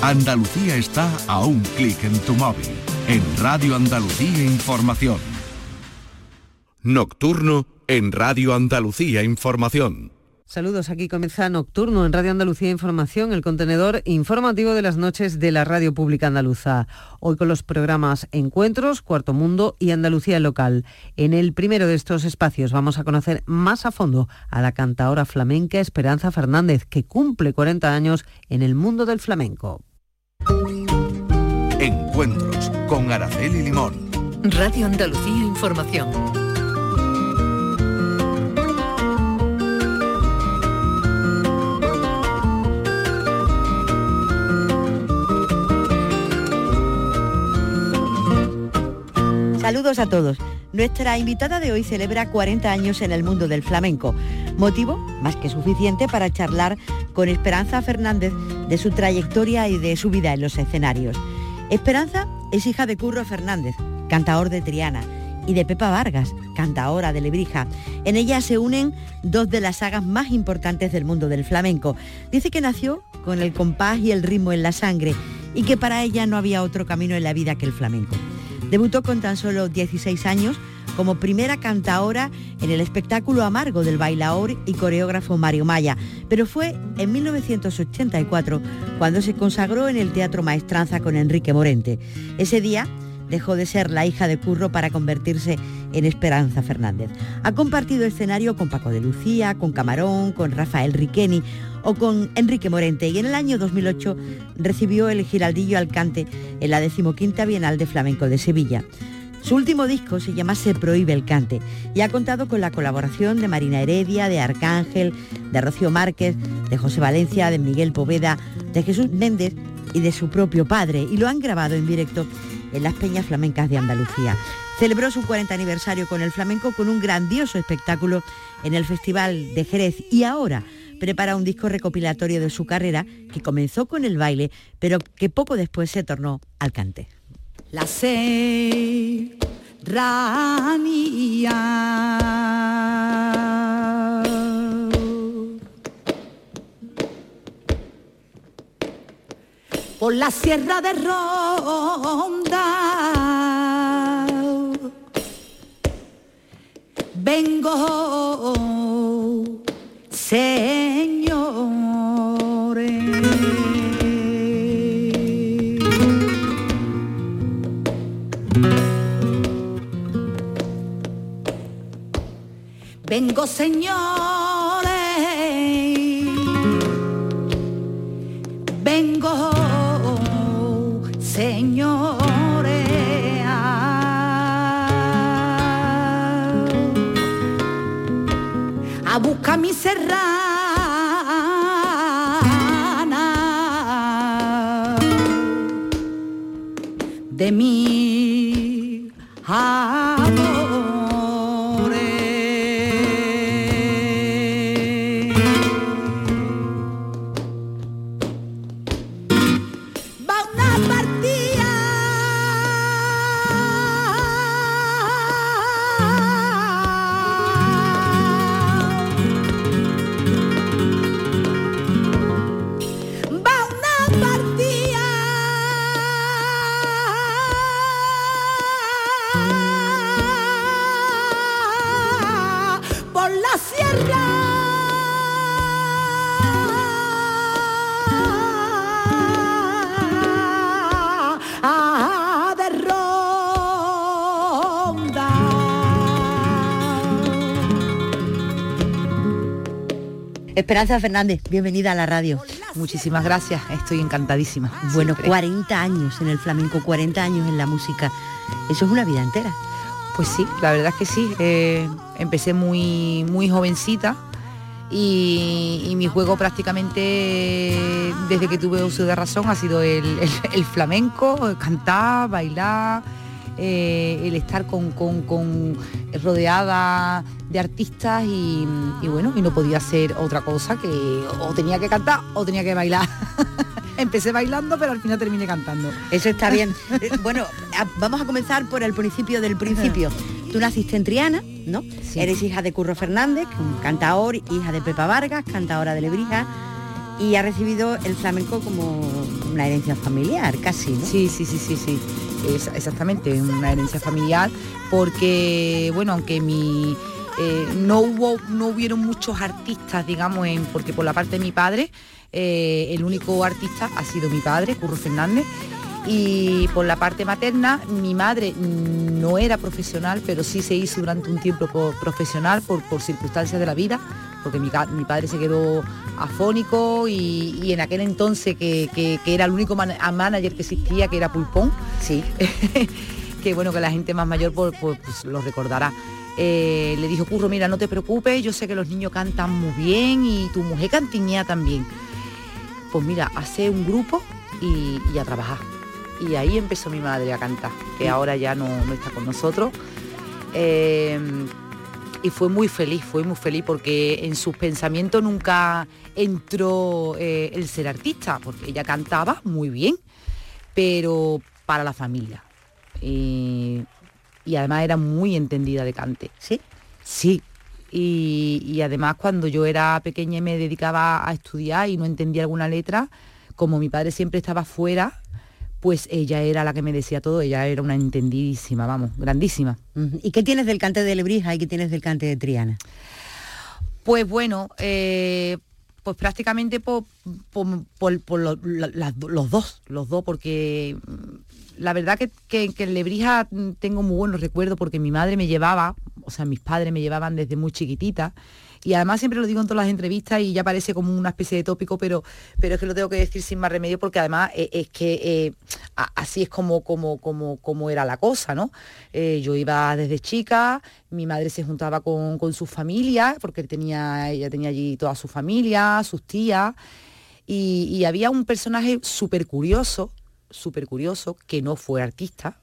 Andalucía está a un clic en tu móvil. En Radio Andalucía Información. Nocturno en Radio Andalucía Información. Saludos, aquí comienza Nocturno en Radio Andalucía Información, el contenedor informativo de las noches de la Radio Pública Andaluza. Hoy con los programas Encuentros, Cuarto Mundo y Andalucía Local. En el primero de estos espacios vamos a conocer más a fondo a la cantadora flamenca Esperanza Fernández, que cumple 40 años en el mundo del flamenco. Encuentros con Araceli Limón. Radio Andalucía Información. Saludos a todos. Nuestra invitada de hoy celebra 40 años en el mundo del flamenco, motivo más que suficiente para charlar con Esperanza Fernández de su trayectoria y de su vida en los escenarios. Esperanza es hija de Curro Fernández, cantador de Triana, y de Pepa Vargas, cantadora de Lebrija. En ella se unen dos de las sagas más importantes del mundo del flamenco. Dice que nació con el compás y el ritmo en la sangre y que para ella no había otro camino en la vida que el flamenco. Debutó con tan solo 16 años como primera cantaora en el espectáculo Amargo del bailaor y coreógrafo Mario Maya, pero fue en 1984 cuando se consagró en el Teatro Maestranza con Enrique Morente. Ese día dejó de ser la hija de Curro para convertirse en Esperanza Fernández. Ha compartido escenario con Paco de Lucía, con Camarón, con Rafael Riqueni o con Enrique Morente y en el año 2008 recibió el Giraldillo Alcante en la decimoquinta Bienal de Flamenco de Sevilla. Su último disco se llama Se prohíbe el cante y ha contado con la colaboración de Marina Heredia, de Arcángel, de Rocío Márquez, de José Valencia, de Miguel Poveda, de Jesús Méndez y de su propio padre y lo han grabado en directo en las Peñas Flamencas de Andalucía. Celebró su 40 aniversario con el flamenco con un grandioso espectáculo en el Festival de Jerez y ahora prepara un disco recopilatorio de su carrera que comenzó con el baile, pero que poco después se tornó al cante. La serranía por la sierra de Ronda. Vengo, señores. Vengo, señores. Vengo señores. A buscar mi serrana de mi Esperanza Fernández, bienvenida a la radio. Muchísimas gracias, estoy encantadísima. Bueno, 40 años en el flamenco, 40 años en la música. Eso es una vida entera. Pues sí, la verdad es que sí. Eh, empecé muy, muy jovencita y, mi juego prácticamente desde que tuve uso de razón ha sido el, flamenco, cantar, bailar, eh, el estar con, con rodeada de artistas y, bueno, y no podía hacer otra cosa que o tenía que cantar o tenía que bailar. Empecé bailando, pero al final terminé cantando. Eso está bien. Eh, bueno, vamos a comenzar por el principio del principio. Tú naciste en Triana, ¿no? Eres hija de Curro Fernández, cantador, hija de Pepa Vargas, cantadora de Lebrija. y ha recibido el flamenco como una herencia familiar, casi, ¿no? Sí, sí, sí, sí, sí. Es, exactamente, una herencia familiar, porque, bueno, aunque mi... eh, no hubo, no hubieron muchos artistas, digamos, porque por la parte de mi padre, eh, el único artista ha sido mi padre, Curro Fernández, y por la parte materna, mi madre no era profesional, pero sí se hizo durante un tiempo po- profesional por, por circunstancias de la vida, porque mi, padre se quedó afónico y, y en aquel entonces que, que- que era el único man- manager que existía, que era Pulpón, Sí. que bueno, que la gente más mayor pues, pues, pues, lo recordará. Eh, le dijo, Curro, mira, no te preocupes, yo sé que los niños cantan muy bien y tu mujer cantiñea también. Pues mira, hace un grupo y, y a trabajar. Y ahí empezó mi madre a cantar, que ahora ya no, no está con nosotros. Eh, y fue muy feliz, fue muy feliz porque en sus pensamientos nunca entró eh, el ser artista, porque ella cantaba muy bien, pero para la familia. Y, y además era muy entendida de cante. ¿Sí? Sí. Y, y además cuando yo era pequeña y me dedicaba a estudiar y no entendía alguna letra, como mi padre siempre estaba fuera, pues ella era la que me decía todo, ella era una entendidísima, vamos, grandísima. ¿Y qué tienes del cante de Lebrija y qué tienes del cante de Triana? Pues bueno, eh, pues prácticamente por, por- por- por lo- la- las do- los dos, los dos, porque mm, la verdad que, que- que en Lebrija mm, tengo muy buenos recuerdos porque mi madre me llevaba, o sea, mis padres me llevaban desde muy chiquitita. Y además siempre lo digo en todas las entrevistas y ya parece como una especie de tópico, pero, pero es que lo tengo que decir sin más remedio porque además eh, es que eh, así es como, como, como, como era la cosa, ¿no? Eh, yo iba desde chica, mi madre se juntaba con, con su familia, porque tenía, ella tenía allí toda su familia, sus tías, y, y había un personaje súper curioso, súper curioso, que no fue artista,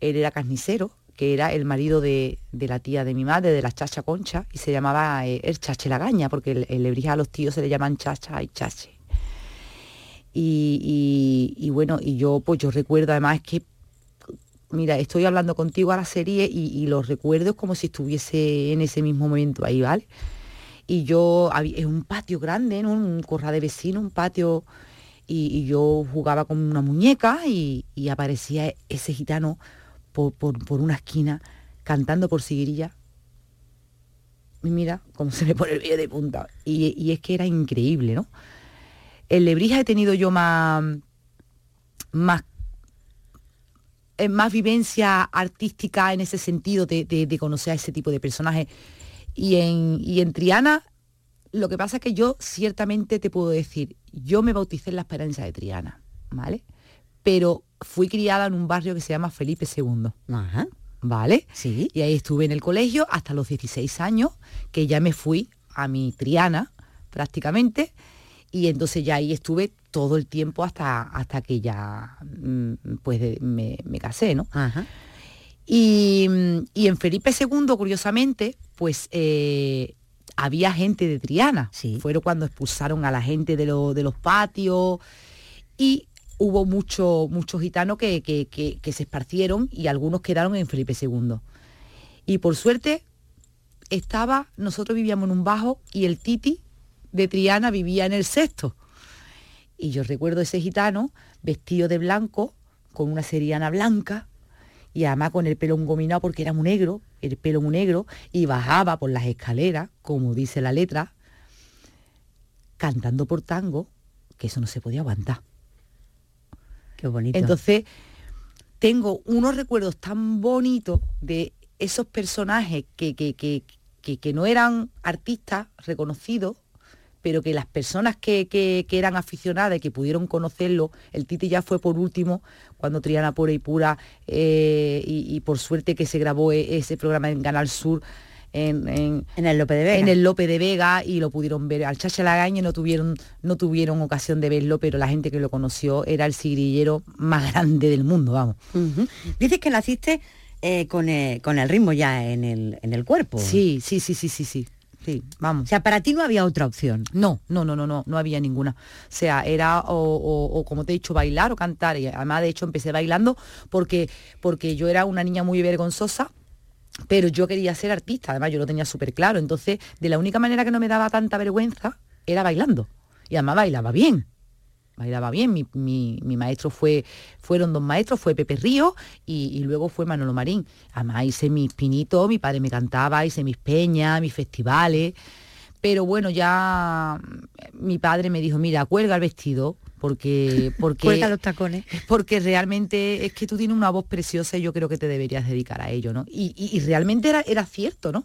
él era carnicero, que era el marido de, de la tía de mi madre, de la chacha Concha, y se llamaba eh, el Chache Lagaña, porque en en Lebrija a los tíos se le llaman chacha y chache. Y, y- y bueno, y yo pues yo recuerdo además que, mira, estoy hablando contigo a la serie y, y los recuerdo como si estuviese en ese mismo momento ahí, ¿vale? Y yo, es un patio grande, ¿no? Un corral de vecino, un patio, y, yo jugaba con una muñeca y aparecía ese gitano por, por- una esquina cantando por Siguirilla. Y mira cómo se me pone el pie de punta. Y, es que era increíble, ¿no? En Lebrija he tenido yo más, más, eh, más vivencia artística en ese sentido de, de- de conocer a ese tipo de personajes. Y en, y en Triana, lo que pasa es que yo ciertamente te puedo decir, yo me bauticé en la Esperanza de Triana, ¿vale? Pero fui criada en un barrio que se llama Felipe II, Ajá. ¿vale? Sí. Y ahí estuve en el colegio hasta los 16 años, que ya me fui a mi Triana prácticamente, y entonces ya ahí estuve todo el tiempo hasta, hasta que ya mm, pues me, me casé, ¿no? Ajá. Y, y en Felipe II, curiosamente, pues eh, había gente de Triana. Sí. Fueron cuando expulsaron a la gente de, lo- de los patios y hubo muchos gitanos que- que se esparcieron y algunos quedaron en Felipe II. Y por suerte estaba, nosotros vivíamos en un bajo y el Titi de Triana vivía en el sexto. Y yo recuerdo ese gitano vestido de blanco, con una seriana blanca, y además con el pelo engominado porque era muy negro, el pelo muy negro, y bajaba por las escaleras, como dice la letra, cantando por tango, que eso no se podía aguantar. Qué bonito. Entonces, tengo unos recuerdos tan bonitos de esos personajes que, que, que- que- no eran artistas reconocidos, pero que las personas que, que- que eran aficionadas y que pudieron conocerlo, el Titi ya fue por último, cuando Triana Pura y Pura, eh, y, y por suerte que se grabó e- ese programa en Canal Sur, en- en, en el Lope de Vega. en el Lope de Vega y lo pudieron ver. Al Chacha Lagaña no tuvieron, no tuvieron ocasión de verlo, pero la gente que lo conoció era el sigrillero más grande del mundo, vamos. Dices que naciste eh, con, eh, con el ritmo ya en el, en el cuerpo. Sí, sí, sí, sí, sí, sí. Sí, O vamos. sea, para ti no había otra opción. No, no, no, no, no, no había ninguna. O sea, era o, o- o, como te he dicho, bailar o cantar. Y además, de hecho, empecé bailando porque, porque yo era una niña muy vergonzosa, pero yo quería ser artista. Además, yo lo tenía súper claro. Entonces, de la única manera que no me daba tanta vergüenza era bailando. Y además bailaba bien. Bailaba bien. Mi, mi- mi maestro fue, fueron dos maestros, fue Pepe Río y, y luego fue Manolo Marín. Además hice mis pinitos, mi padre me cantaba, hice mis peñas, mis festivales. Pero bueno, ya mi padre me dijo, mira, cuelga el vestido, porque, porque, Cuelga los tacones. porque realmente es que tú tienes una voz preciosa y yo creo que te deberías dedicar a ello, ¿no? Y, y- y realmente era, era cierto, ¿no?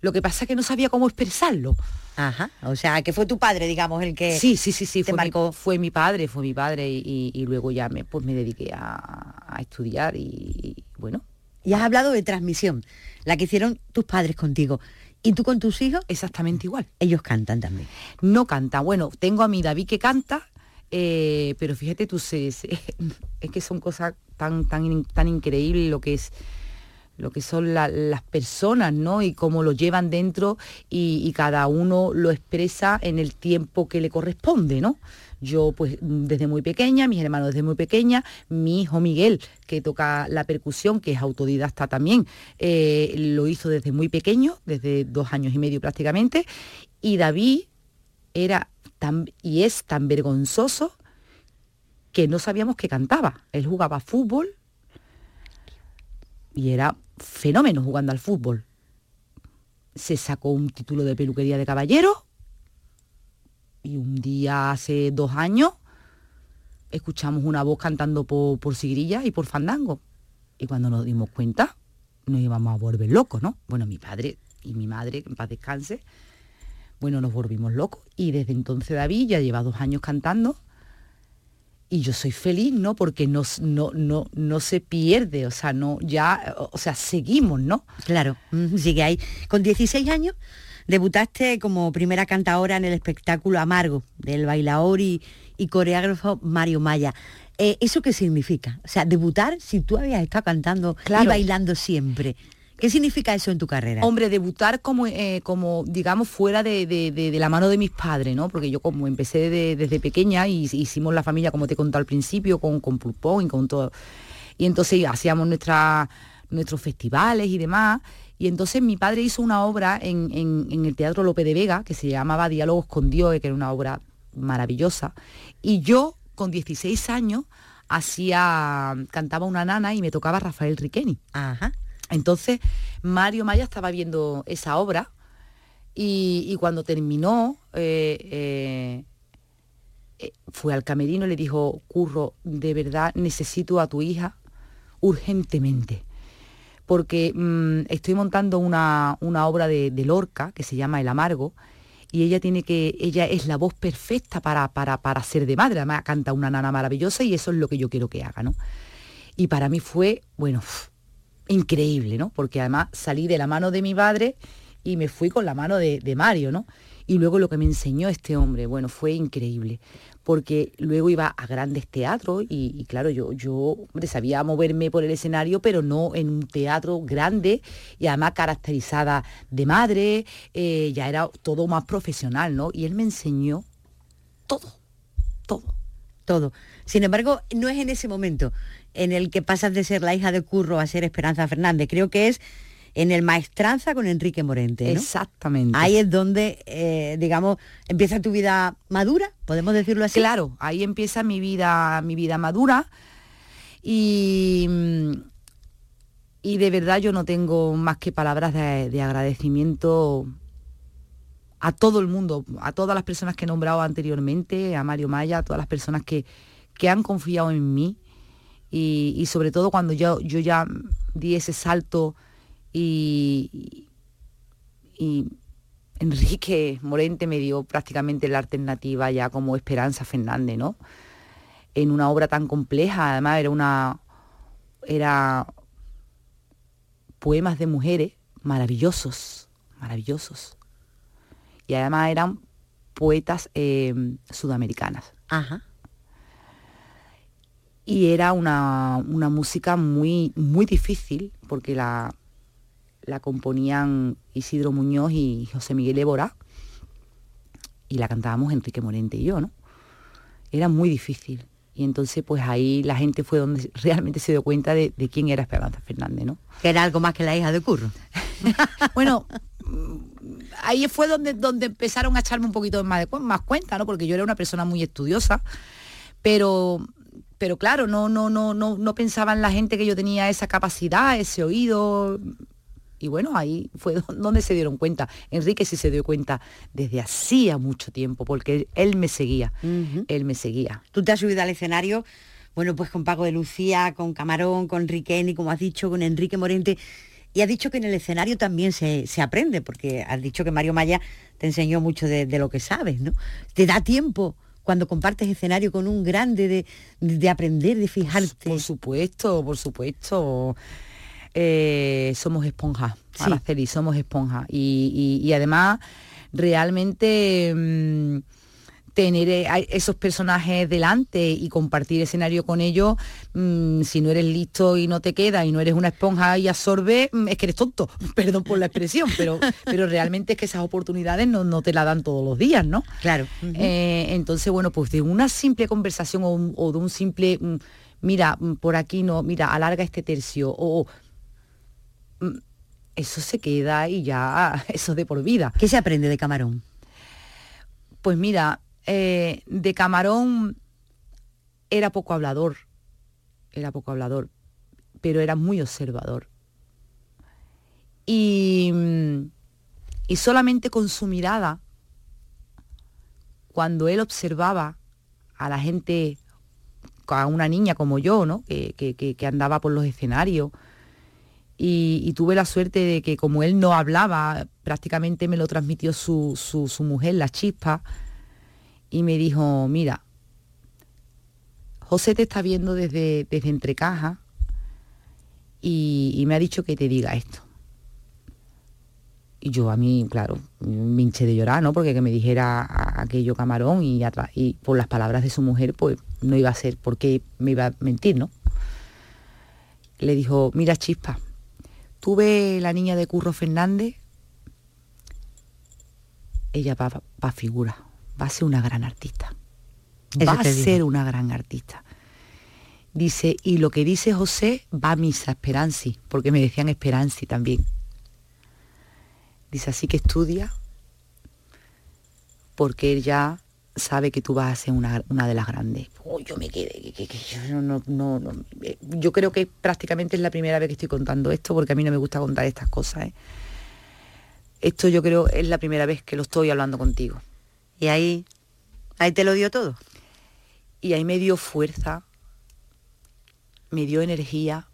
Lo que pasa es que no sabía cómo expresarlo. Ajá. O sea, que fue tu padre, digamos, el que... Sí, sí, sí, sí, te fue, marcó. Mi, fue mi padre, fue mi padre y, luego ya me, pues me dediqué a, a estudiar y, y bueno, Y has hablado de transmisión, la que hicieron tus padres contigo. ¿Y tú con tus hijos? exactamente igual. Ellos cantan también. No canta. Bueno, tengo a mi David que canta, eh, pero fíjate tú, se- es que son cosas tan, tan, tan increíbles lo que es lo que son la- las personas, ¿no? Y cómo lo llevan dentro y, y cada uno lo expresa en el tiempo que le corresponde, ¿no? Yo pues desde muy pequeña, mis hermanos desde muy pequeña, mi hijo Miguel, que toca la percusión, que es autodidacta también, eh, lo hizo desde muy pequeño, desde dos años y medio prácticamente, y David era y es tan vergonzoso que no sabíamos que cantaba. Él jugaba fútbol y era fenómeno jugando al fútbol. Se sacó un título de peluquería de caballero y un día hace dos años escuchamos una voz cantando por, por y por fandango. Y cuando nos dimos cuenta, nos íbamos a volver locos, ¿no? Bueno, mi padre y mi madre, en paz descanse, bueno, nos volvimos locos. Y desde entonces David ya lleva dos años cantando. Y yo soy feliz, ¿no? Porque no, no, no, no se pierde, o sea, no, ya, o sea, seguimos, ¿no? Claro, sigue ahí. Con 16 años debutaste como primera cantadora en el espectáculo Amargo del bailaor y, y coreógrafo Mario Maya. Eh, ¿Eso qué significa? O sea, debutar si tú habías estado cantando y bailando siempre. ¿Qué significa eso en tu carrera? Hombre, debutar como, eh, como digamos, fuera de, de- de- de la mano de mis padres, ¿no? Porque yo como empecé de- desde pequeña y hicimos la familia, como te contado al principio, con, con Pulpón y con todo. Y entonces hacíamos nuestra, nuestros festivales y demás. Y entonces mi padre hizo una obra en, en- en el Teatro Lope de Vega que se llamaba Diálogos con Dios, que era una obra maravillosa. Y yo, con 16 años, hacía, cantaba una nana y me tocaba Rafael Riqueni. Ajá. Entonces, Mario Maya estaba viendo esa obra y, cuando terminó, eh, eh, eh, fue al camerino y le dijo, Curro, de verdad necesito a tu hija urgentemente, porque mm, estoy montando una, una obra de, de Lorca que se llama El Amargo, y ella tiene que, ella es la voz perfecta para, para, para ser de madre, además canta una nana maravillosa y eso es lo que yo quiero que haga, ¿no? Y para mí fue, bueno, increíble, ¿no? Porque además salí de la mano de mi padre y me fui con la mano de, Mario, ¿no? Y luego lo que me enseñó este hombre, bueno, fue increíble, porque luego iba a grandes teatros y, claro, yo, yo sabía moverme por el escenario, pero no en un teatro grande y además caracterizada de madre, eh, ya era todo más profesional, ¿no? Y él me enseñó todo, todo. todo. Sin embargo, no es en ese momento en el que pasas de ser la hija de Curro a ser Esperanza Fernández. Creo que es en el Maestranza con Enrique Morente. ¿no? Exactamente. Ahí es donde, eh, digamos, empieza tu vida madura, podemos decirlo así. Claro, ahí empieza mi vida, mi vida madura y, y de verdad yo no tengo más que palabras de, de agradecimiento a todo el mundo, a todas las personas que he nombrado anteriormente, a Mario Maya, a todas las personas que, que han confiado en mí y, sobre todo cuando yo, yo ya di ese salto y, y Enrique Morente me dio prácticamente la alternativa ya como Esperanza Fernández, ¿no? En una obra tan compleja, además era una era poemas de mujeres maravillosos, maravillosos. Y además eran poetas eh, sudamericanas. Ajá. Y era una, una música muy, muy difícil porque la, la componían Isidro Muñoz y José Miguel Évora y la cantábamos Enrique Morente y yo, ¿no? Era muy difícil. Y entonces pues ahí la gente fue donde realmente se dio cuenta de, de quién era Esperanza Fernández, ¿no? Que era algo más que la hija de Curro. Bueno, ahí fue donde, donde empezaron a echarme un poquito más, de, más cuenta, ¿no? Porque yo era una persona muy estudiosa, pero pero claro, no, no, no, no, no pensaba en la gente que yo tenía esa capacidad, ese oído. Y bueno, ahí fue donde se dieron cuenta. Enrique sí se dio cuenta desde hacía mucho tiempo, porque él me seguía, él me seguía. Tú te has subido al escenario, bueno, pues con Paco de Lucía, con Camarón, con Riqueni, como has dicho, con Enrique Morente. Y has dicho que en el escenario también se, aprende, porque has dicho que Mario Maya te enseñó mucho de, de lo que sabes, ¿no? ¿Te da tiempo cuando compartes escenario con un grande de, aprender, de fijarte. Por supuesto, por supuesto. Eh, somos esponjas, sí. somos esponjas. y, además, realmente... Mm, tener eh, esos personajes delante y compartir escenario con ellos, mm, si no eres listo y no te queda y no eres una esponja y absorbe, mm, es que eres tonto, perdón por la expresión, pero, pero realmente es que esas oportunidades no, te la dan todos los días, ¿no? Claro. Eh, entonces, bueno, pues de una simple conversación o, de un simple, mm, mira, por aquí no, mira, alarga este tercio, o eso se queda y ya, eso de por vida. ¿Qué se aprende de Camarón? Pues mira, eh, de Camarón era poco hablador, era poco hablador, pero era muy observador. Y, y solamente con su mirada, cuando él observaba a la gente, a una niña como yo, ¿no? que, andaba por los escenarios, y, tuve la suerte de que como él no hablaba, prácticamente me lo transmitió su, su, su mujer, la chispa, y me dijo, mira, José te está viendo desde, desde entre cajas y, me ha dicho que te diga esto. Y yo a mí, claro, me hinché de llorar, ¿no? Porque que me dijera aquello camarón y, y por las palabras de su mujer, pues no iba a ser porque me iba a mentir, ¿no? Le dijo, mira Chispa, tuve la niña de Curro Fernández, ella va para figura va a ser una gran artista. va a ser una gran artista. Dice, y lo que dice José va a misa Esperanzi, porque me decían Esperanzi también. Dice, así que estudia, porque él ya sabe que tú vas a ser una, de las grandes. Oh, yo me quedé, que, yo, no, no, eh, yo creo que prácticamente es la primera vez que estoy contando esto, porque a mí no me gusta contar estas cosas. ¿eh? Esto yo creo es la primera vez que lo estoy hablando contigo. Y ahí, ahí te lo dio todo. Y ahí me dio fuerza, me dio energía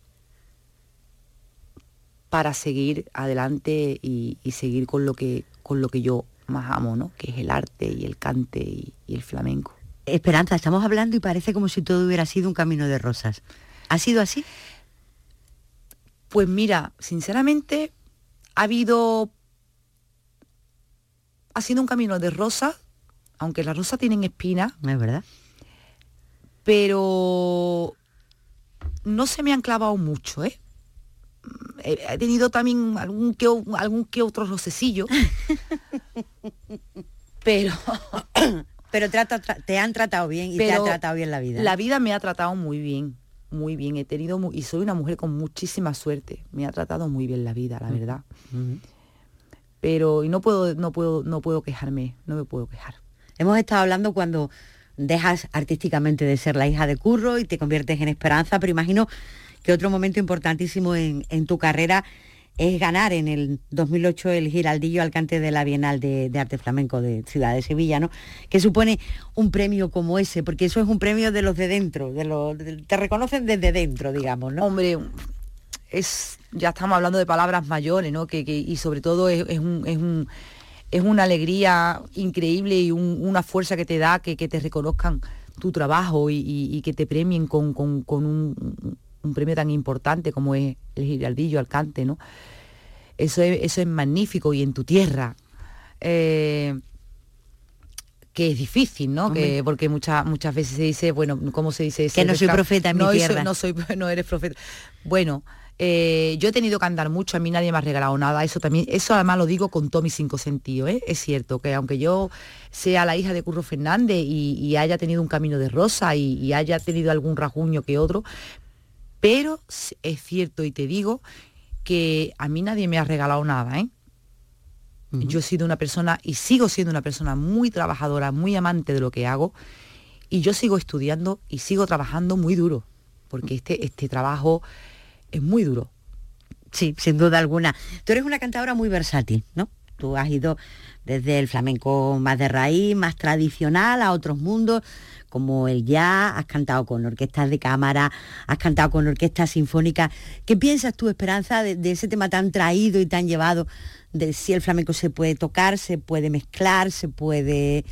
para seguir adelante y, seguir con lo que con lo que yo más amo, ¿no? Que es el arte y el cante y, el flamenco. Esperanza, estamos hablando y parece como si todo hubiera sido un camino de rosas. ¿Ha sido así? Pues mira, sinceramente ha habido ha sido un camino de rosas aunque las rosas tienen espinas. Es verdad. Pero no se me han clavado mucho, ¿eh? He, tenido también algún que, algún que otro rocecillo. pero... pero te, han tratado bien y te ha tratado bien la vida. La vida me ha tratado muy bien, muy bien. He tenido y soy una mujer con muchísima suerte. Me ha tratado muy bien la vida, la verdad. Pero y no puedo, no puedo, no puedo quejarme, no me puedo quejar. Hemos estado hablando cuando dejas artísticamente de ser la hija de Curro y te conviertes en Esperanza, pero imagino que otro momento importantísimo en, tu carrera es ganar en el 2008 el Giraldillo Alcante de la Bienal de, Arte Flamenco de Ciudad de Sevilla, ¿no? Que supone un premio como ese, porque eso es un premio de los de dentro, de los, te reconocen desde dentro, digamos, ¿no? Hombre, es, ya estamos hablando de palabras mayores, ¿no? Que, y sobre todo es un una alegría increíble y una fuerza que te da que, te reconozcan tu trabajo y, que te premien con, un, premio tan importante como es el Giraldillo Alcante, ¿no? Eso es, eso es magnífico y en tu tierra. Eh, que es difícil, ¿no? Que, porque muchas muchas veces se dice, bueno, ¿cómo se dice? Que no soy profeta en mi tierra. no, soy, no eres profeta. Bueno, eh, yo he tenido que andar mucho, a mí nadie me ha regalado nada, eso también, eso además lo digo con todo mis cinco sentidos, ¿eh? es cierto que aunque yo sea la hija de Curro Fernández y, haya tenido un camino de rosa y, haya tenido algún rajuño que otro, pero es cierto y te digo que a mí nadie me ha regalado nada, ¿eh? Yo he sido una persona y sigo siendo una persona muy trabajadora, muy amante de lo que hago y yo sigo estudiando y sigo trabajando muy duro, porque este, este trabajo es muy duro. Sí, sin duda alguna. Tú eres una cantadora muy versátil, ¿no? Tú has ido desde el flamenco más de raíz, más tradicional, a otros mundos, como el jazz, has cantado con orquestas de cámara, has cantado con orquestas sinfónicas. ¿Qué piensas tú, Esperanza, de, de ese tema tan traído y tan llevado, de si el flamenco se puede tocar, se puede mezclar, se puede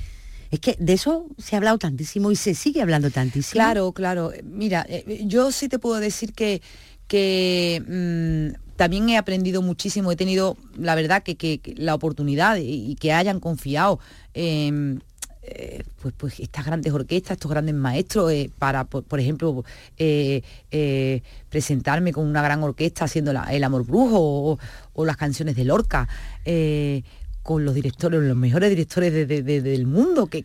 es que de eso se ha hablado tantísimo y se sigue hablando tantísimo. Claro, claro. Mira, eh, yo sí te puedo decir que, que mm, también he aprendido muchísimo, he tenido, la verdad, que, la oportunidad y, que hayan confiado en... Eh, pues, pues estas grandes orquestas, estos grandes maestros, eh, para, por, ejemplo, presentarme con una gran orquesta haciendo El Amor Brujo o, las canciones de Lorca con los directores, los mejores directores del mundo, que,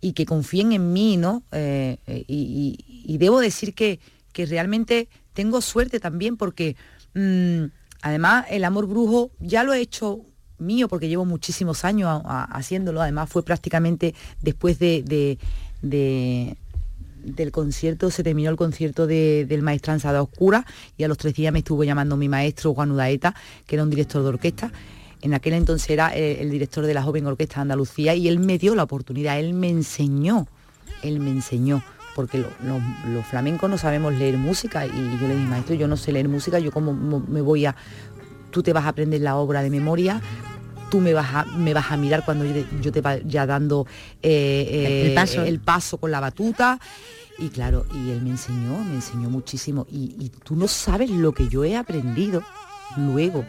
y que confíen en mí, ¿no? Eh, eh, y, debo decir que, que, realmente tengo suerte también porque mm, además el amor brujo ya lo he hecho mío porque llevo muchísimos años haciéndolo, además fue prácticamente después de, del concierto, se terminó el concierto del Maestranza de Oscura y a los tres días me estuvo llamando mi maestro Juan Udaeta, que era un director de orquesta, en aquel entonces era eh, el, director de la Joven Orquesta de Andalucía y él me dio la oportunidad, él me enseñó, él me enseñó, porque los flamencos no sabemos leer música y yo le dije, maestro, yo no sé leer música, yo como me voy a, tú te vas a aprender la obra de memoria, tú me vas a, me vas a mirar cuando yo te, vaya dando eh, el, paso. el paso con la batuta. Y claro, y él me enseñó, me enseñó muchísimo. Y, tú no sabes lo que yo he aprendido luego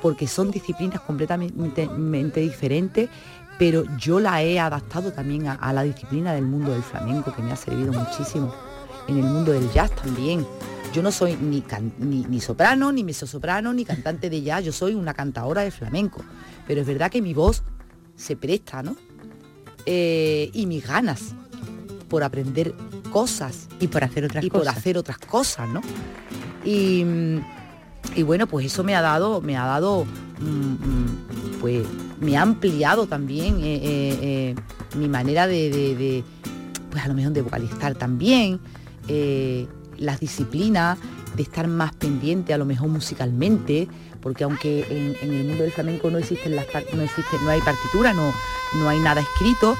porque son disciplinas completamente diferentes, pero yo la he adaptado también a, la disciplina del mundo del flamenco, que me ha servido muchísimo, en el mundo del jazz también. Yo no soy ni, ni, soprano, ni mezzosoprano, ni cantante de jazz, yo soy una cantadora de flamenco, pero es verdad que mi voz se presta, ¿no? Eh, y mis ganas por aprender cosas. Y por hacer otras y cosas. por hacer otras cosas, ¿no? Y y bueno, pues eso me ha dado, me ha dado, mm, mm, pues me ha ampliado también eh, eh, eh, mi manera de, pues a lo mejor de vocalizar también, las disciplinas, de estar más pendiente a lo mejor musicalmente, porque aunque en, el mundo del flamenco no existen las no existe, no hay partitura, no, no hay nada escrito,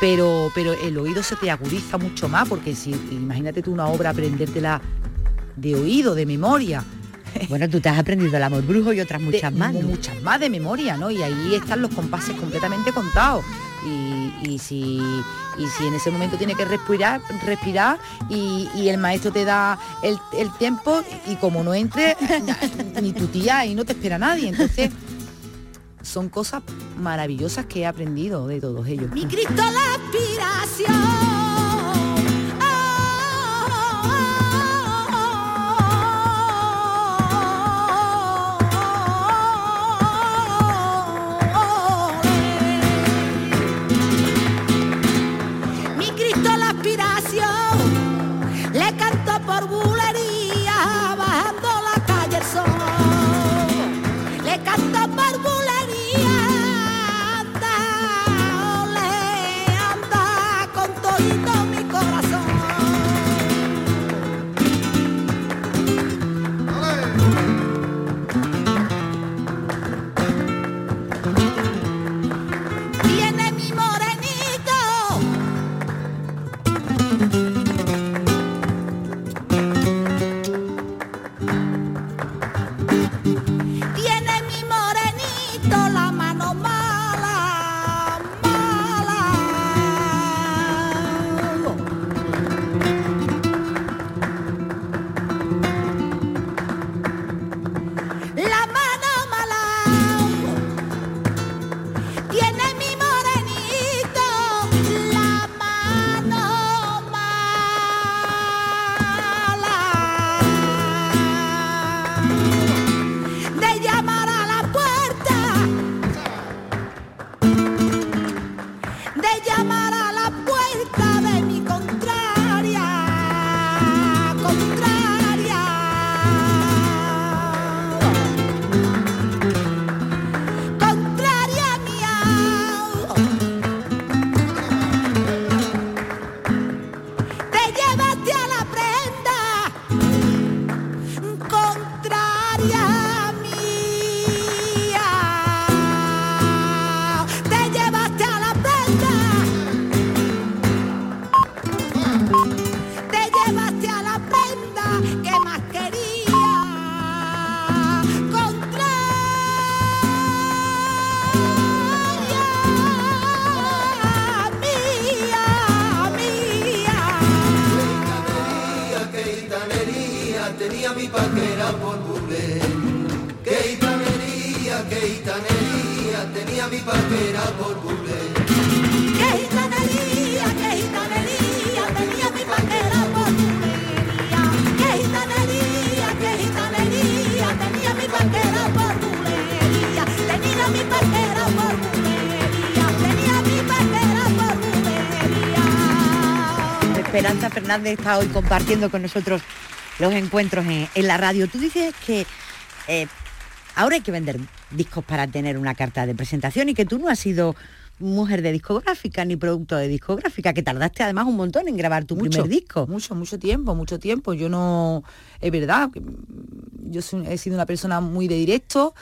pero, pero el oído se te agudiza mucho más, porque si imagínate tú una obra aprendértela de oído, de memoria, Bueno, tú te has aprendido el amor brujo y otras muchas más. Muchas más de memoria, ¿no? Y ahí están los compases completamente contados. Y, si, si en ese momento tiene que respirar, respirar y, el maestro te da el, tiempo y como no entre, ni tu tía y no te espera nadie. Entonces, son cosas maravillosas que he aprendido de todos ellos. Mi Cristo la aspiración. Esperanza Fernández está hoy compartiendo con nosotros los encuentros en, en la radio. Tú dices que eh, ahora hay que vender discos para tener una carta de presentación y que tú no has sido mujer de discográfica ni producto de discográfica, que tardaste además un montón en grabar tu mucho, primer disco. Mucho, mucho tiempo, mucho tiempo. Yo no, es verdad, yo soy- he sido una persona muy de directo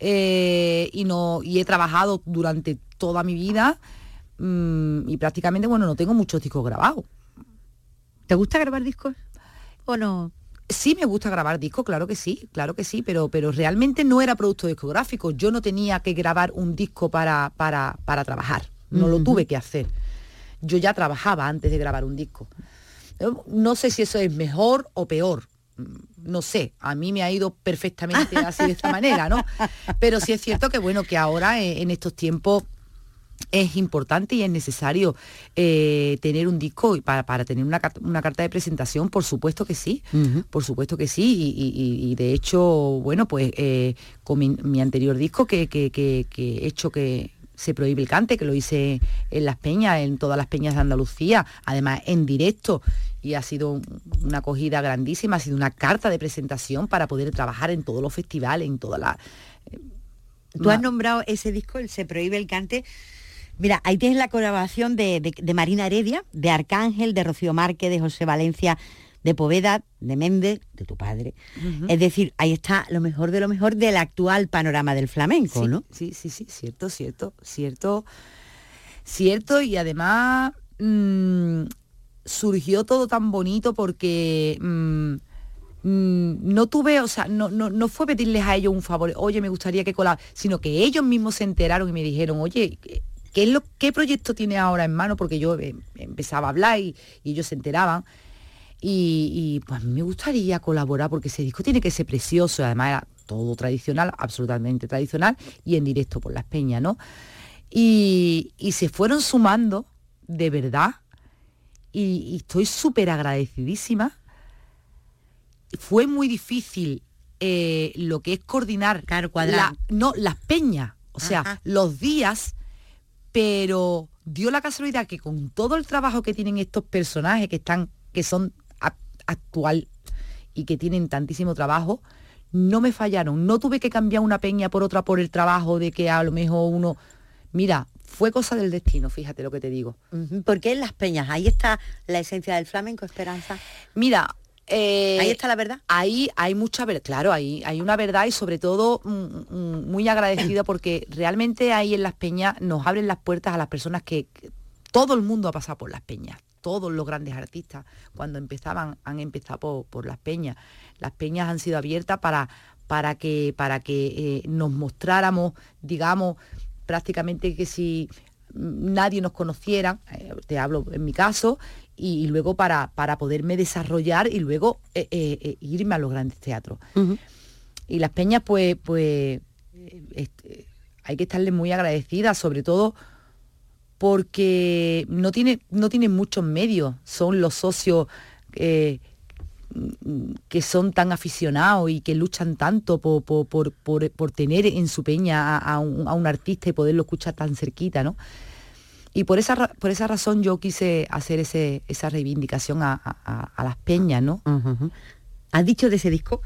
eh, y no y he trabajado durante toda mi vida mm, y prácticamente, bueno, no tengo muchos discos grabados. ¿Te gusta grabar discos o no? Sí me gusta grabar discos, claro que sí, claro que sí, pero, pero realmente no era producto discográfico. Yo no tenía que grabar un disco para, para, para trabajar. No lo tuve que hacer. Yo ya trabajaba antes de grabar un disco. Yo No sé si eso es mejor o peor. Mm, No sé, a mí me ha ido perfectamente así de esta manera, ¿no? Pero sí es cierto que bueno, que ahora eh, en estos tiempos es importante y es necesario eh, tener un disco para, para tener una, una carta de presentación, por supuesto que sí, por supuesto que sí, y, y- y- y de hecho, bueno, pues eh, con mi, mi anterior disco que, que- que- que he hecho que se prohíbe el cante, que lo hice en las peñas, en todas las peñas de Andalucía, además en directo, y ha sido un- una acogida grandísima, ha sido una carta de presentación para poder trabajar en todos los festivales, en toda la... Tú has nombrado ese disco, el Se Prohíbe el Cante. Mira, ahí tienes la colaboración de, de- de Marina Heredia, de Arcángel, de Rocío Márquez, de José Valencia, de Poveda, de Méndez, de tu padre. Es decir, ahí está lo mejor de lo mejor del actual panorama del flamenco, sí, ¿no? Sí, sí, sí, cierto, cierto, cierto, cierto y además mm, surgió todo tan bonito porque mm, mm, no tuve, o sea, no, no, no fue pedirles a ellos un favor, oye, me gustaría que colab sino que ellos mismos se enteraron y me dijeron, oye, ¿qué- ¿qué, es lo, qué proyecto tiene ahora en mano? Porque yo eh, empezaba a hablar y, y ellos se enteraban. Y, y, pues me gustaría colaborar porque ese disco tiene que ser precioso, además era todo tradicional, absolutamente tradicional, y en directo por las peñas, ¿no? Y, y se fueron sumando, de verdad, y, y estoy súper agradecidísima. Fue muy difícil eh, lo que es coordinar la- no, las peñas, o sea, Ajá. los días, pero dio la casualidad que con todo el trabajo que tienen estos personajes que están, que son a- actual y que tienen tantísimo trabajo, no me fallaron. No tuve que cambiar una peña por otra por el trabajo de que a lo mejor uno. Mira, fue cosa del destino, fíjate lo que te digo. ¿Por qué en las peñas? Ahí está la esencia del flamenco, Esperanza. Mira, eh, Ahí está la verdad. Ahí hay mucha verdad, claro, ahí hay una verdad y sobre todo mm, mm, muy agradecida porque realmente ahí en las peñas nos abren las puertas a las personas que, todo el mundo ha pasado por las peñas. Todos los grandes artistas cuando empezaban han empezado por, por las peñas. Las peñas han sido abiertas para, para que, para que eh, nos mostráramos, digamos, prácticamente que si mm, nadie nos conociera, eh, te hablo en mi caso, y, luego para, para poderme desarrollar y luego eh, eh, eh, irme a los grandes teatros. Y las peñas, pues, pues este, hay que estarles muy agradecidas, sobre todo porque no tiene, no tienen muchos medios, son los socios eh, que son tan aficionados y que luchan tanto por, por- por- por- por tener en su peña a, a un, a un artista y poderlo escuchar tan cerquita, ¿no? Y por esa, por esa razón yo quise hacer ese, esa reivindicación a, a- las peñas, ¿no? Has dicho de ese disco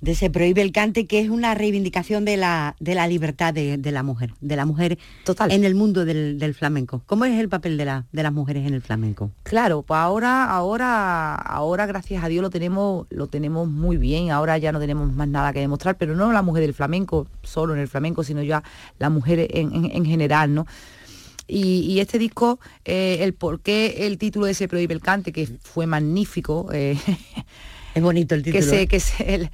de Se prohíbe el cante, que es una reivindicación de la, de la libertad de, de la mujer, de la mujer Total. en el mundo del, del flamenco. ¿Cómo es el papel de, la, de las mujeres en el flamenco? Claro, pues ahora, ahora, ahora gracias a Dios lo tenemos, lo tenemos muy bien. Ahora ya no tenemos más nada que demostrar, pero no la mujer del flamenco, solo en el flamenco, sino ya la mujer en, en- en general, ¿no? Y, y este disco, eh, el por qué el título de Se prohíbe el cante, que fue magnífico, eh, Es bonito el título. que se ¿eh? que se el-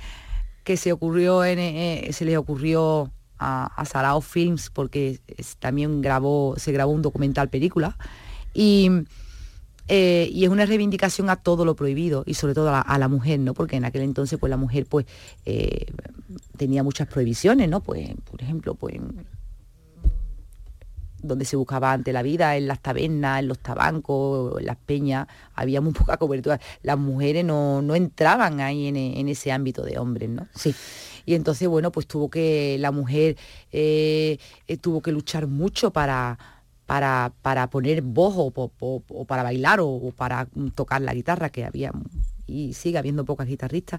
que se ocurrió en, eh, se le ocurrió a, a Sarao Films porque es- también grabó se grabó un documental película y eh, y es una reivindicación a todo lo prohibido y sobre todo a la, a la mujer no porque en aquel entonces pues la mujer pues eh, tenía muchas prohibiciones no pues por ejemplo pues donde se buscaba ante la vida, en las tabernas, en los tabancos, en las peñas, había muy poca cobertura. Las mujeres no, no entraban ahí en, e- en ese ámbito de hombres, ¿no? Sí. Y entonces, bueno, pues tuvo que, la mujer eh, eh, tuvo que luchar mucho para, para, para poner voz o, o- o para bailar o, o para mm, tocar la guitarra, que había y sigue habiendo pocas guitarristas.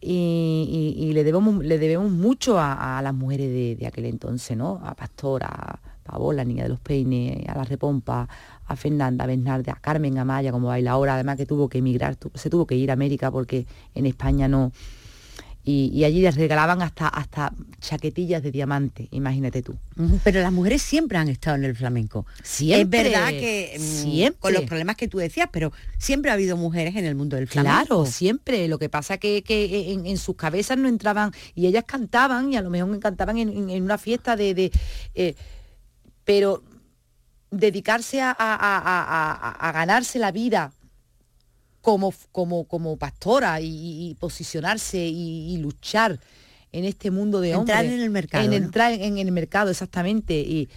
Y, y- y le, debemos, le debemos mucho a, a las mujeres de, de aquel entonces, ¿no? A Pastora, a Pavola, Niña de los Peines, a La Repompa, a Fernanda, Bernarde, a Carmen Amaya como bailadora, además que tuvo que emigrar, se tuvo que ir a América porque en España no... Y, y allí les regalaban hasta, hasta chaquetillas de diamante, imagínate tú. Pero las mujeres siempre han estado en el flamenco. Siempre, Es verdad que mm, siempre. con los problemas que tú decías, pero siempre ha habido mujeres en el mundo del flamenco. Claro, siempre. Lo que pasa que, que en, en sus cabezas no entraban y ellas cantaban y a lo mejor cantaban en, en- en una fiesta de... de, eh, pero dedicarse a, a- a- a- a- a ganarse la vida como, como, como pastora y, y posicionarse y, y luchar en este mundo de hombres. Entrar en el mercado, En ¿no? entrar en, en el mercado, exactamente. Y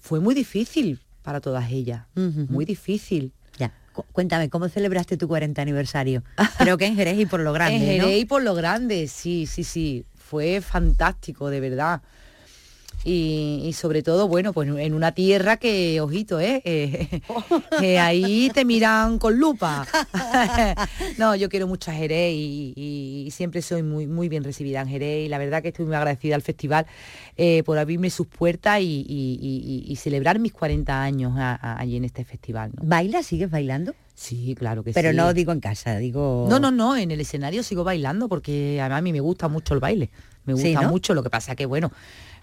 fue muy difícil para todas ellas. Muy difícil. Ya. Cu- Cuéntame, ¿cómo celebraste tu 40 aniversario? Creo que en Jerez y por lo grande, en ¿no? Jerez y por lo grande, sí, sí, sí. Fue fantástico, de verdad. Y, y sobre todo, bueno, pues en una tierra que, ojito, ¿eh? Eh, que ahí te miran con lupa. no, yo quiero mucho a Jerez y, y- y siempre soy muy, muy bien recibida en Jerez y la verdad que estoy muy agradecida al festival eh, por abrirme sus puertas y, celebrar mis 40 años a- a- allí en este festival. ¿no? ¿Bailas? ¿Sigues bailando? Sí, claro que Pero sí. no digo en casa, digo... No, no, no, en el escenario sigo bailando porque además a mí me gusta mucho el baile. Me Sí, gusta ¿no? mucho, lo que pasa que bueno.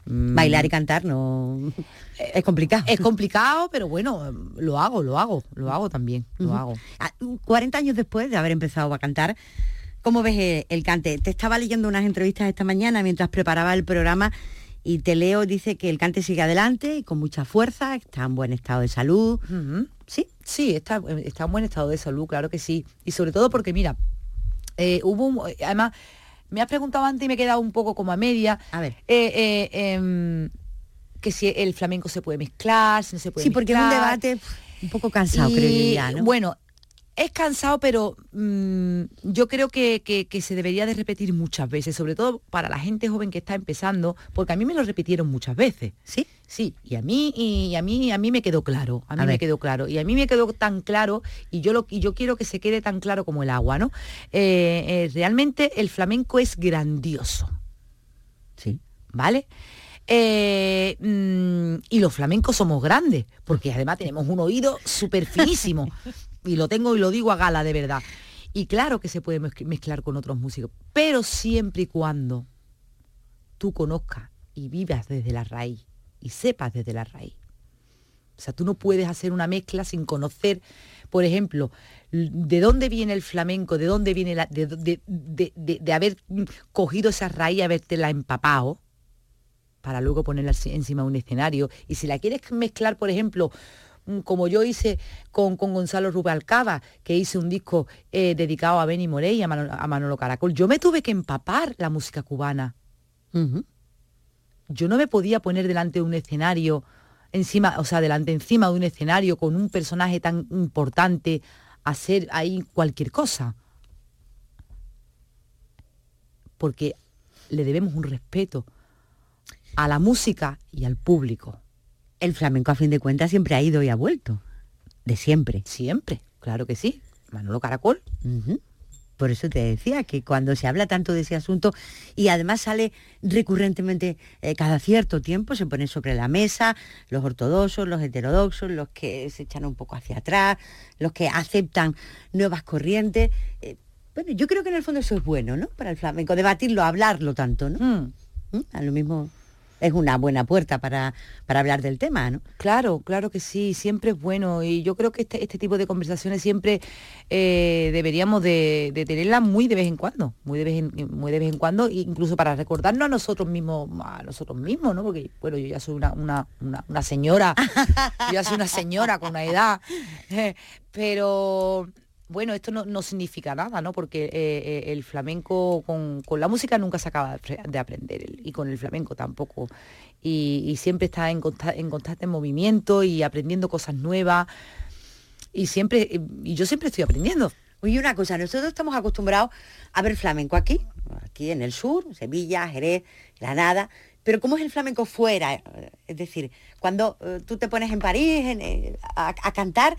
Mm, Bailar y cantar no... Es complicado. Es complicado, pero bueno, lo hago, lo hago, lo hago también, lo hago. Ah, 40 años después de haber empezado a cantar, ¿cómo ves eh, el cante? Te estaba leyendo unas entrevistas esta mañana mientras preparaba el programa y te leo, dice que el cante sigue adelante, con mucha fuerza, está en buen estado de salud. ¿Sí? Sí, está, está en buen estado de salud, claro que sí. Y sobre todo porque, mira, eh, hubo un- además, me has preguntado antes y me he quedado un poco como a media. A ver. eh, eh, em, que si el flamenco se puede mezclar, si no se puede Sí, porque es un debate un poco cansado, creo yo ya, ¿no? Bueno, es cansado, pero mm, yo creo que, que- que se debería de repetir muchas veces, sobre todo para la gente joven que está empezando, porque a mí me lo repitieron muchas veces. ¿Sí? Sí, y a mí, y a mí, a mí me quedó claro, a mí A me quedó claro, y a mí me quedó tan claro, y yo lo y yo quiero que se quede tan claro como el agua, ¿no? Eh, eh, realmente el flamenco es grandioso. Sí. ¿vale? Eh, mm, y los flamencos somos grandes, porque además tenemos un oído súper finísimo. y lo tengo y lo digo a gala, de verdad. Y claro que se puede mezc- mezclar con otros músicos, pero siempre y cuando tú conozcas y vivas desde la raíz y sepas desde la raíz. O sea, tú no puedes hacer una mezcla sin conocer, por ejemplo, de dónde viene el flamenco, de dónde viene la, de, haber cogido esa raíz, habértela empapado, para luego ponerla enci- encima de un escenario. Y si la quieres mezclar, por ejemplo, como yo hice con, con Gonzalo Rubalcaba, que hice un disco eh, dedicado a Benny Morey y a Manolo, a Manolo Caracol, yo me tuve que empapar la música cubana yo no me podía poner delante de un escenario, encima, o sea, delante encima de un escenario con un personaje tan importante, hacer ahí cualquier cosa. Porque le debemos un respeto a la música y al público. El flamenco, a fin de cuentas, siempre ha ido y ha vuelto. De siempre. Siempre, claro que sí. Manolo Caracol. Por eso te decía que cuando se habla tanto de ese asunto y además sale recurrentemente eh, cada cierto tiempo, se pone sobre la mesa los ortodoxos, los heterodoxos, los que se echan un poco hacia atrás, los que aceptan nuevas corrientes. Eh, bueno, yo creo que en el fondo eso es bueno, ¿no? Para el flamenco, debatirlo, hablarlo tanto, ¿no? Mm. ¿Mm? A lo mismo es una buena puerta para, para hablar del tema, ¿no? Claro, claro que sí, siempre es bueno y yo creo que este, este tipo de conversaciones siempre eh, deberíamos de, tenerlas muy de vez en cuando, muy de vez en, muy de vez en cuando, incluso para recordarnos a nosotros mismos, a nosotros mismos, ¿no? Porque bueno, yo ya soy una, una, una, una señora, yo ya soy una señora con una edad, eh, pero bueno, esto no, no significa nada, ¿no? Porque eh, eh, el flamenco con, con la música nunca se acaba de apre- de aprender y con el flamenco tampoco. Y, siempre está en, consta- en constante movimiento y aprendiendo cosas nuevas. Y siempre, y yo siempre estoy aprendiendo. Oye, una cosa, nosotros estamos acostumbrados a ver flamenco aquí, aquí en el sur, Sevilla, Jerez, Granada, pero ¿cómo es el flamenco fuera? Eh, Es decir, cuando eh, tú te pones en París eh, a cantar,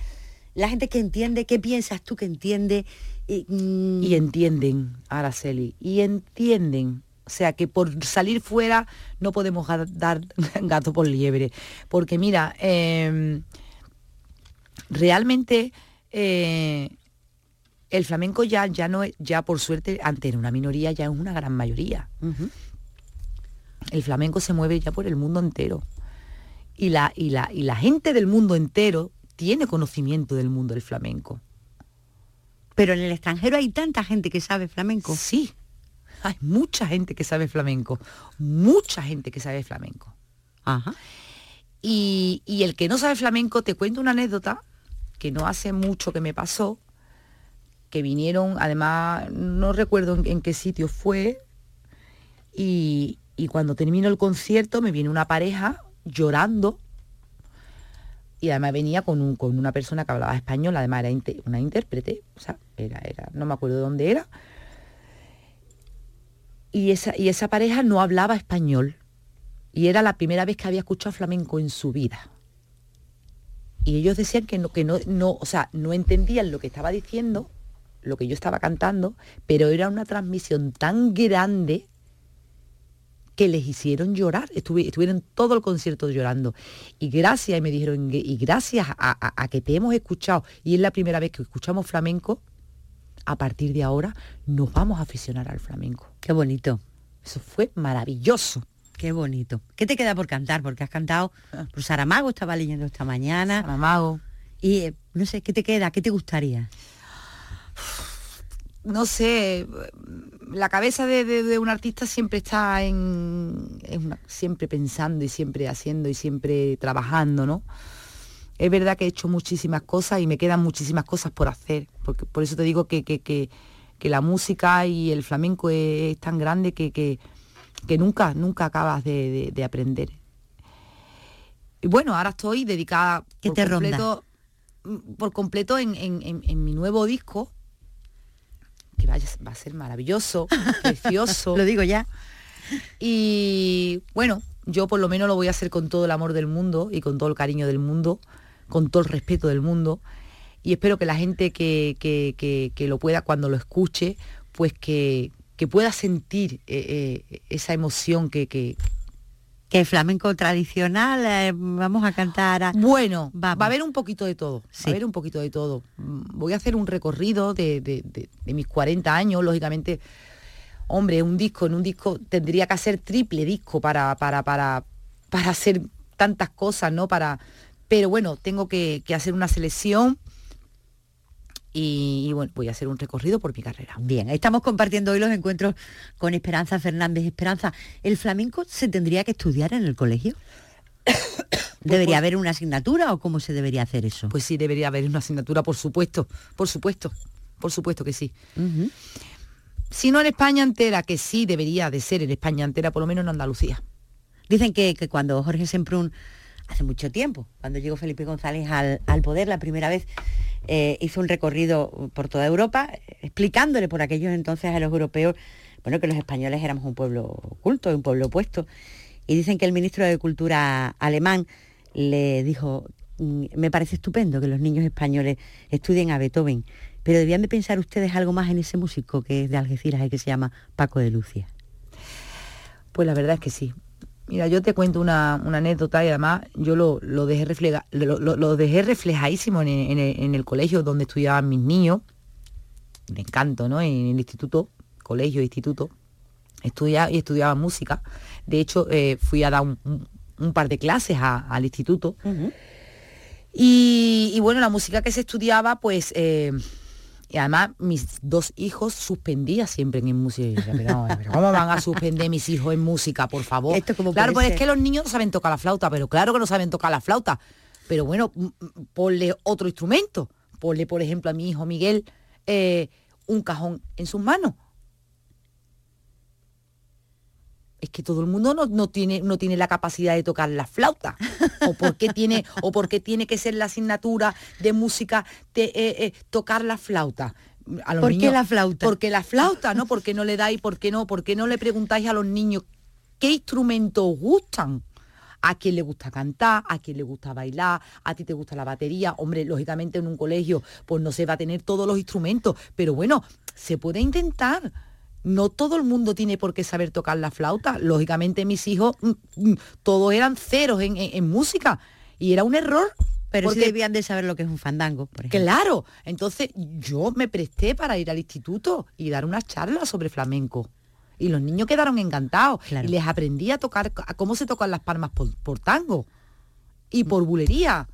la gente que entiende, ¿qué piensas tú que entiende? Y, mm, Y entienden, Araceli, y entienden. O sea, que por salir fuera no podemos dar gato por liebre. Porque mira, eh, realmente eh, el flamenco ya, ya no es, ya por suerte, antes era una minoría, ya es una gran mayoría. El flamenco se mueve ya por el mundo entero. Y la, y la, y la gente del mundo entero tiene conocimiento del mundo del flamenco. Pero en el extranjero hay tanta gente que sabe flamenco. Sí, hay mucha gente que sabe flamenco, mucha gente que sabe flamenco. Ajá. Y, y el que no sabe flamenco, te cuento una anécdota que no hace mucho que me pasó, que vinieron, además no recuerdo en, en qué sitio fue, y, y cuando terminó el concierto me viene una pareja llorando, y además venía con, un- con una persona que hablaba español, además era una intérprete, o sea, era, era, no me acuerdo de dónde era, y esa, y esa pareja no hablaba español. Y era la primera vez que había escuchado flamenco en su vida. Y ellos decían que no, que no, no, o sea, no entendían lo que estaba diciendo, lo que yo estaba cantando, pero era una transmisión tan grande que les hicieron llorar. Estuvi- estuvieron todo el concierto llorando. Y gracias, y me dijeron, y gracias a, a- a que te hemos escuchado, y es la primera vez que escuchamos flamenco, a partir de ahora nos vamos a aficionar al flamenco. Qué bonito, Eso fue maravilloso. qué bonito. ¿Qué te queda por cantar? Porque has cantado por Saramago, estaba leyendo esta mañana. Saramago. Y eh, no sé, ¿qué te queda? ¿Qué te gustaría? No sé, la cabeza de, de- de un artista siempre está en, en una- siempre pensando y siempre haciendo y siempre trabajando, ¿no? Es verdad que he hecho muchísimas cosas y me quedan muchísimas cosas por hacer, porque por eso te digo que, que- que- que la música y el flamenco es, es tan grande que, que- que nunca, nunca acabas de, de- de aprender. Y bueno, ahora estoy dedicada ¿Qué por te completo, por completo en- en- en mi nuevo disco, que vaya- va a ser maravilloso, precioso. Lo digo ya. Y bueno, yo por lo menos lo voy a hacer con todo el amor del mundo y con todo el cariño del mundo, con todo el respeto del mundo. Y espero que la gente que, que- que- que lo pueda, cuando lo escuche, pues que, que pueda sentir eh, eh, esa emoción que, que- flamenco tradicional, eh, vamos a cantar a... Bueno, Vamos. va a haber un poquito de todo. Va Sí. a haber un poquito de todo. Mm, Voy a hacer un recorrido de, de- de- de mis 40 años, lógicamente. Hombre, un disco, en un disco tendría que hacer triple disco para, para, para, para hacer tantas cosas, ¿no? Para. Pero bueno, tengo que, que hacer una selección y, y bueno, voy a hacer un recorrido por mi carrera. Bien, estamos compartiendo hoy los encuentros con Esperanza Fernández. Esperanza, ¿el flamenco se tendría que estudiar en el colegio? ¿Debería haber una asignatura o cómo se debería hacer eso? Pues sí, debería haber una asignatura, por supuesto, por supuesto, por supuesto que sí. Si no en España entera, que sí debería de ser en España entera, por lo menos en Andalucía. Dicen que, que cuando Jorge Semprún, hace mucho tiempo, cuando llegó Felipe González al, al poder la primera vez, eh, hizo un recorrido por toda Europa, explicándole por aquellos entonces a los europeos, bueno, que los españoles éramos un pueblo culto, un pueblo opuesto. Y dicen que el ministro de Cultura alemán le dijo, mm, me parece estupendo que los niños españoles estudien a Beethoven, pero debían de pensar ustedes algo más en ese músico que es de Algeciras y que se llama Paco de Lucia. Pues la verdad es que sí. Mira, yo te cuento una, una anécdota y además yo lo, lo dejé, refleja, lo, lo- lo dejé reflejadísimo en el, en el- en el colegio donde estudiaban mis niños. Me encanto, ¿no? En el instituto, colegio, instituto. Estudiaba y estudiaba música. De hecho, eh, fui a dar un, un- un par de clases a- al instituto. Y, y bueno, la música que se estudiaba, pues, eh, y además mis dos hijos suspendía siempre en música. Y decía, pero, pero ¿cómo van a suspender mis hijos en música, por favor? Esto claro, pues es que los niños no saben tocar la flauta, pero claro que no saben tocar la flauta. Pero bueno, ponle otro instrumento. Ponle, por ejemplo, a mi hijo Miguel eh, un cajón en sus manos. Es que todo el mundo no, no tiene, no tiene la capacidad de tocar la flauta. O por qué tiene, o qué tiene que ser la asignatura de música de eh, eh, tocar la flauta. A los ¿Por qué niños- la flauta? Porque la flauta, ¿no? ¿Por qué no le dais, por qué no? ¿Por qué no le preguntáis a los niños qué instrumentos os gustan? A quién le gusta cantar, a quién le gusta bailar, a ti te gusta la batería. Hombre, lógicamente en un colegio pues no se va a tener todos los instrumentos, pero bueno, se puede intentar. No todo el mundo tiene por qué saber tocar la flauta. Lógicamente mis hijos mm, mm, todos eran ceros en, en- en música y era un error. Pero sí debían de saber lo que es un fandango, por ejemplo. Claro, entonces yo me presté para ir al instituto y dar unas charlas sobre flamenco. Y los niños quedaron encantados. Claro. Y les aprendí a tocar, a cómo se tocan las palmas por, por tango y por bulería.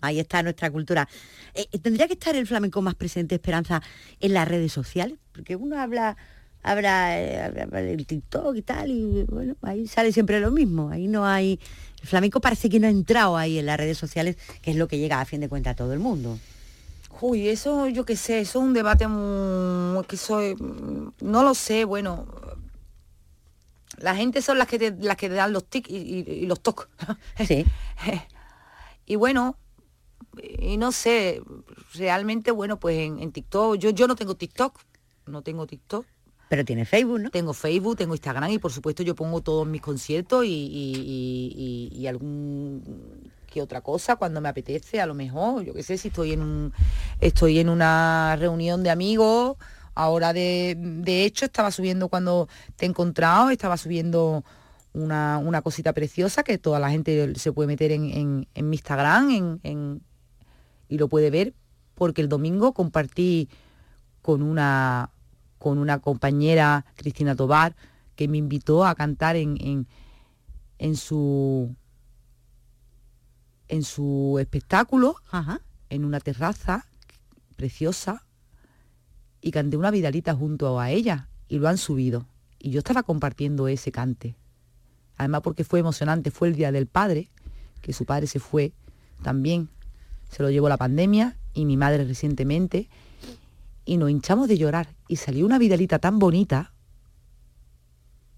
Ahí está nuestra cultura. Eh, eh, ¿Tendría que estar el flamenco más presente, Esperanza, en las redes sociales? Porque uno habla, habla, eh, del TikTok y tal, y bueno, ahí sale siempre lo mismo. Ahí no hay... El flamenco parece que no ha entrado ahí en las redes sociales, que es lo que llega a fin de cuentas a todo el mundo. Uy, eso yo qué sé, eso es un debate muy... que soy, no lo sé, bueno. La gente son las que te, las que te dan los tic y, y- y los toc. Sí. y bueno, y no sé, realmente, bueno, pues en, en TikTok, yo, yo no tengo TikTok, no tengo TikTok. Pero tiene Facebook, ¿no? Tengo Facebook, tengo Instagram y por supuesto yo pongo todos mis conciertos y, y- y- y- y algún que otra cosa cuando me apetece, a lo mejor, yo qué sé, si estoy en un, estoy en una reunión de amigos, ahora de, de hecho estaba subiendo cuando te he encontrado, estaba subiendo una, una cosita preciosa que toda la gente se puede meter en, en- en mi Instagram en- en- y lo puede ver porque el domingo compartí con una con una compañera, Cristina Tobar, que me invitó a cantar en, su en su espectáculo, Ajá. en una terraza preciosa, y canté una vidalita junto a ella, y lo han subido. Y yo estaba compartiendo ese cante. Además porque fue emocionante, fue el Día del Padre, que su padre se fue también. Se lo llevó la pandemia y mi madre recientemente. Y nos hinchamos de llorar. Y salió una vidalita tan bonita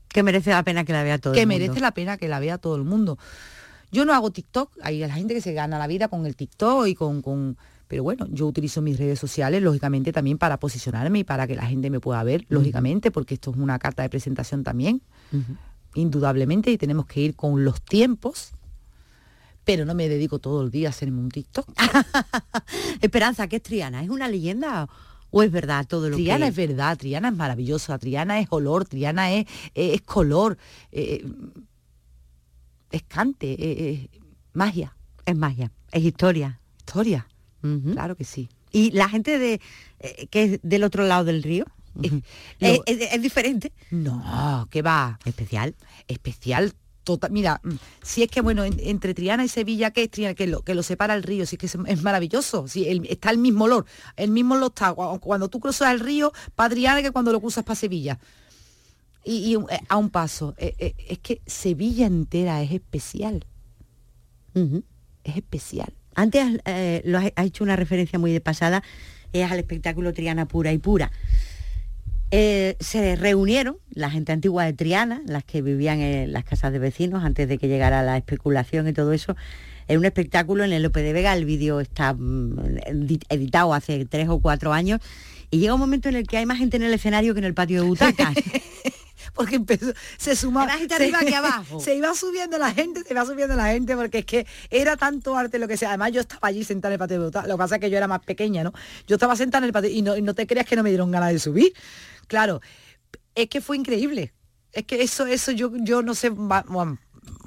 Que merece la pena que la vea todo que el mundo. merece la pena que la vea todo el mundo. Yo no hago TikTok, hay la gente que se gana la vida con el TikTok y con, con- Pero bueno, yo utilizo mis redes sociales, lógicamente, también para posicionarme y para que la gente me pueda ver, lógicamente, porque esto es una carta de presentación también, indudablemente, y tenemos que ir con los tiempos, pero no me dedico todo el día a hacerme un TikTok. Esperanza, ¿qué es Triana? ¿Es una leyenda o es verdad todo lo Triana que es verdad, Triana es maravillosa, Triana es olor, Triana es, es- es color, eh, es cante, eh, eh, magia, es magia? Es historia. historia. Claro que sí. Y la gente de eh, que es del otro lado del río Ujú. es, Lo- es- es diferente. No, que va. Especial. Especial. Tota- mira, mm, si es que bueno, en- entre Triana y Sevilla, que es Triana? Que lo, que lo separa el río, si es que es, es maravilloso, si el- está el mismo olor, el mismo olor está cua- cuando tú cruzas el río para Triana que cuando lo cruzas para Sevilla. Y, y, eh, a un paso, eh, eh, es que Sevilla entera es especial, es especial. Antes eh, lo has, has hecho una referencia muy de pasada, es al espectáculo Triana Pura y Pura. Eh, se reunieron la gente antigua de Triana, las que vivían en las casas de vecinos antes de que llegara la especulación y todo eso, en un espectáculo en el Lope de Vega, el vídeo está mm, edi- editado hace tres o cuatro años, y llega un momento en el que hay más gente en el escenario que en el patio de butacas. porque empezó, se sumaba. Arriba que abajo. Se iba subiendo la gente, se iba subiendo la gente, porque es que era tanto arte lo que sea. Además, yo estaba allí sentada en el patio de butacas. Lo que pasa es que yo era más pequeña, ¿no? Yo estaba sentada en el patio y no, y no te creas que no me dieron ganas de subir. Claro, es que fue increíble. Es que eso, eso yo, yo no sé,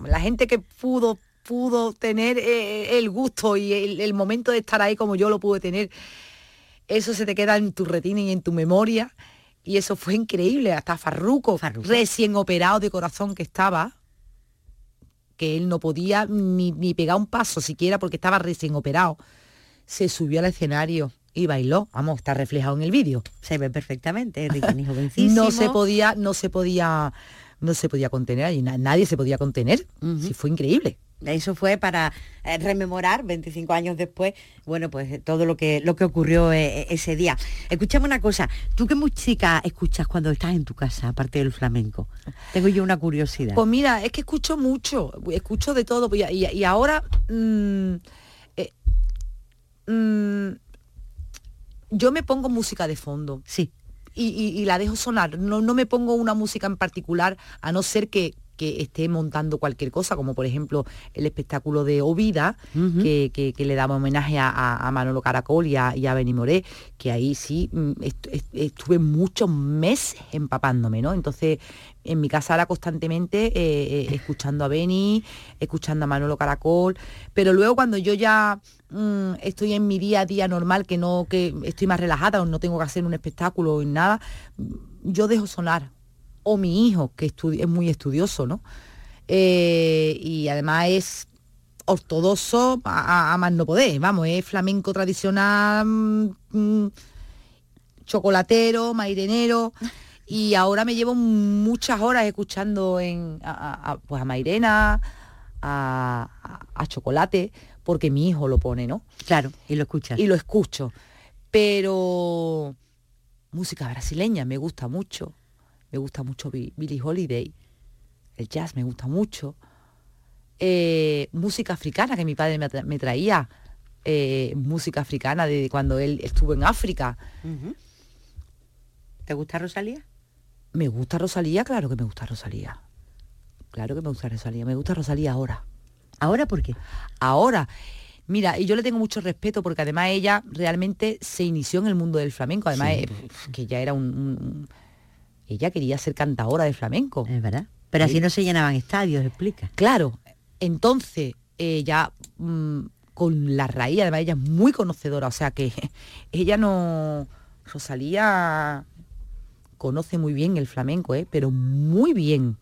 la gente que pudo pudo tener eh, el gusto y el, el momento de estar ahí como yo lo pude tener, eso se te queda en tu retina y en tu memoria. Y eso fue increíble. Hasta Farruco, recién operado de corazón que estaba, que él no podía ni, ni pegar un paso siquiera porque estaba recién operado, se subió al escenario y bailó. Vamos, está reflejado en el vídeo. Se ve perfectamente, Ricky jovencísimo. No se podía, no se podía, no se podía contener allí. na- Nadie se podía contener. Sí, fue increíble. Eso fue para eh, rememorar 25 años después, bueno, pues eh, todo lo que lo que ocurrió eh, ese día. Escuchame una cosa, ¿tú qué música escuchas cuando estás en tu casa, aparte del flamenco? Tengo yo una curiosidad. Pues mira, es que escucho mucho, escucho de todo. Y, y- y ahora mm, eh, mm, yo me pongo música de fondo. Sí. Y, y- y la dejo sonar. No, no me pongo una música en particular, a no ser que, que esté montando cualquier cosa, como por ejemplo el espectáculo de Ovida, que, que- que le daba homenaje a, a- Manolo Caracol y a, y a Benny Moré, que ahí sí mm, est- est- estuve muchos meses empapándome, ¿no? Entonces, en mi casa era constantemente eh, eh, escuchando a Benny, escuchando a Manolo Caracol, pero luego cuando yo ya mm, estoy en mi día a día normal, que no, que estoy más relajada o no tengo que hacer un espectáculo ni nada, mm, yo dejo sonar. O mi hijo, que es muy estudioso, ¿no? Eh, y además es ortodoxo a, más no poder, vamos, es flamenco tradicional, mm, chocolatero, mairenero. Y ahora me llevo muchas horas escuchando en, a, pues a Mairena, a Chocolate, porque mi hijo lo pone, ¿no? Claro, y lo escuchas. Y lo escucho. Pero música brasileña me gusta mucho. Me gusta mucho Bi- Billie Holiday. El jazz me gusta mucho. Eh, música africana, que mi padre me, tra- me traía. eh, música africana de cuando él estuvo en África. ¿Te gusta Rosalía? Me gusta Rosalía, claro que me gusta Rosalía. Claro que me gusta Rosalía. Me gusta Rosalía ahora. ¿Ahora por qué? ahora. Mira, y yo le tengo mucho respeto porque además ella realmente se inició en el mundo del flamenco. Además, eh, que ya era un, Ella quería ser cantadora de flamenco. Es verdad. Pero así Sí. no se llenaban estadios, explica. Claro, entonces ella mm, con la raíz, además ella es muy conocedora, o sea que ella no... Rosalía conoce muy bien el flamenco, ¿eh? pero muy bien.